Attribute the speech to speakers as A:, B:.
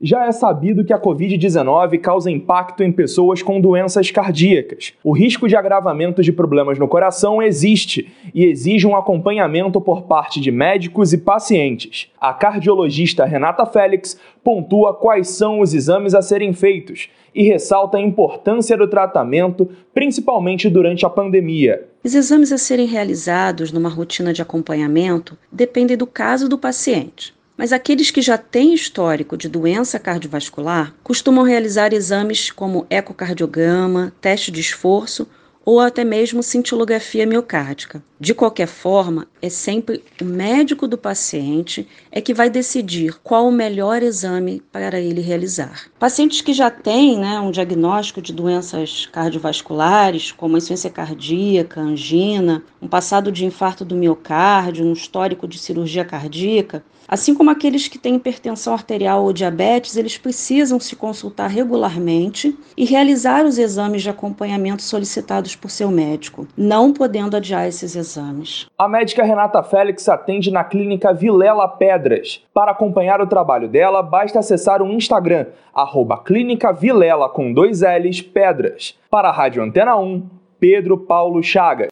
A: Já é sabido que a Covid-19 causa impacto em pessoas com doenças cardíacas. O risco de agravamento de problemas no coração existe e exige um acompanhamento por parte de médicos e pacientes. A cardiologista Renata Félix pontua quais são os exames a serem feitos e ressalta a importância do tratamento, principalmente durante a pandemia.
B: Os exames a serem realizados numa rotina de acompanhamento dependem do caso do paciente mas aqueles que já têm histórico de doença cardiovascular costumam realizar exames como ecocardiograma, teste de esforço ou até mesmo cintilografia miocárdica. De qualquer forma, é sempre o médico do paciente é que vai decidir qual o melhor exame para ele realizar. Pacientes que já têm né, um diagnóstico de doenças cardiovasculares, como insuficiência cardíaca, angina, um passado de infarto do miocárdio, um histórico de cirurgia cardíaca, Assim como aqueles que têm hipertensão arterial ou diabetes, eles precisam se consultar regularmente e realizar os exames de acompanhamento solicitados por seu médico, não podendo adiar esses exames.
A: A médica Renata Félix atende na clínica Vilela Pedras. Para acompanhar o trabalho dela, basta acessar o Instagram, arroba clínica Vilela com dois L's Pedras. Para a Rádio Antena 1, Pedro Paulo Chagas.